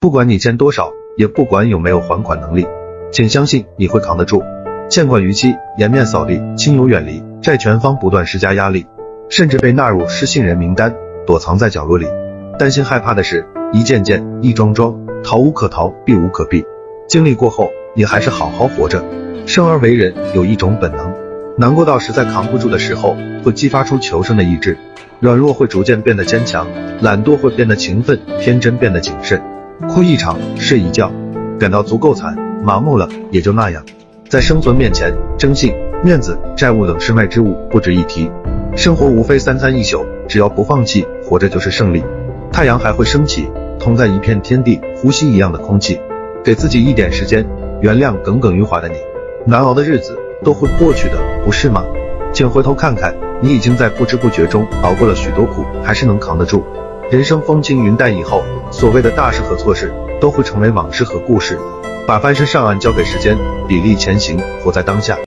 不管你欠多少，也不管有没有还款能力，请相信你会扛得住。欠款逾期，颜面扫地，亲友远离，债权方不断施加压力，甚至被纳入失信人名单，躲藏在角落里。担心害怕的是，一件件，一桩桩，逃无可逃，避无可避。经历过后，你还是好好活着。生而为人，有一种本能，难过到实在扛不住的时候，会激发出求生的意志。软弱会逐渐变得坚强，懒惰会变得勤奋，天真变得谨慎。哭一场，睡一觉，感到足够惨，麻木了，也就那样。在生存面前，征信、面子、债务等身外之物不值一提。生活无非三餐一宿，只要不放弃，活着就是胜利。太阳还会升起，同在一片天地，呼吸一样的空气。给自己一点时间，原谅耿耿于怀的你。难熬的日子都会过去的，不是吗？请回头看看，你已经在不知不觉中熬过了许多苦，还是能扛得住。人生风轻云淡以后，所谓的大事和错事都会成为往事和故事。把翻身上岸交给时间，砥砺前行，活在当下。